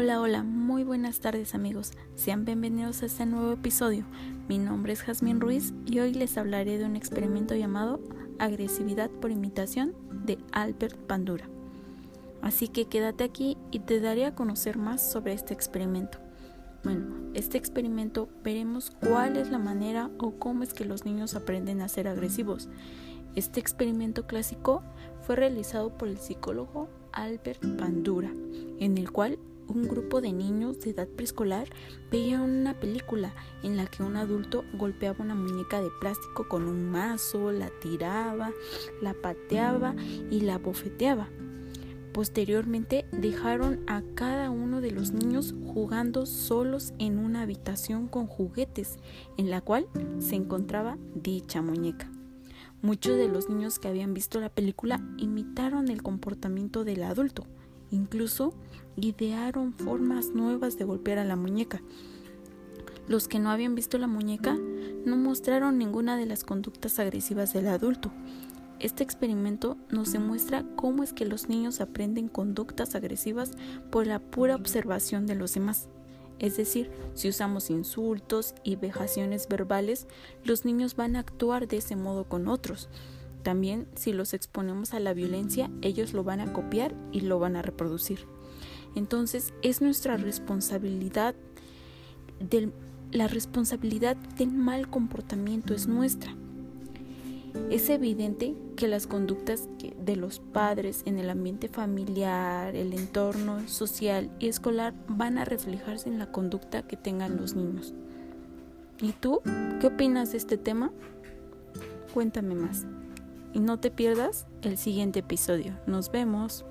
Hola, hola, muy buenas tardes amigos. Sean bienvenidos a este nuevo episodio. Mi nombre es Jazmín Ruiz y hoy les hablaré de un experimento llamado Agresividad por imitación de Albert Bandura. Así que quédate aquí y te daré a conocer más sobre este experimento. Bueno, este experimento veremos cuál es la manera o cómo es que los niños aprenden a ser agresivos. Este experimento clásico fue realizado por el psicólogo Albert Bandura, en el cual un grupo de niños de edad preescolar veía una película en la que un adulto golpeaba una muñeca de plástico con un mazo, la tiraba, la pateaba y la bofeteaba. Posteriormente dejaron a cada uno de los niños jugando solos en una habitación con juguetes, en la cual se encontraba dicha muñeca. Muchos de los niños que habían visto la película imitaron el comportamiento del adulto, incluso idearon formas nuevas de golpear a la muñeca. Los que no habían visto la muñeca no mostraron ninguna de las conductas agresivas del adulto. Este experimento nos demuestra cómo es que los niños aprenden conductas agresivas por la pura observación de los demás. Es decir, si usamos insultos y vejaciones verbales, los niños van a actuar de ese modo con otros. También si los exponemos a la violencia, ellos lo van a copiar y lo van a reproducir. Entonces es nuestra responsabilidad la responsabilidad del mal comportamiento es nuestra. Es evidente que las conductas de los padres en el ambiente familiar, el entorno social y escolar van a reflejarse en la conducta que tengan los niños. ¿Y tú qué opinas de este tema? Cuéntame más. Y no te pierdas el siguiente episodio. Nos vemos.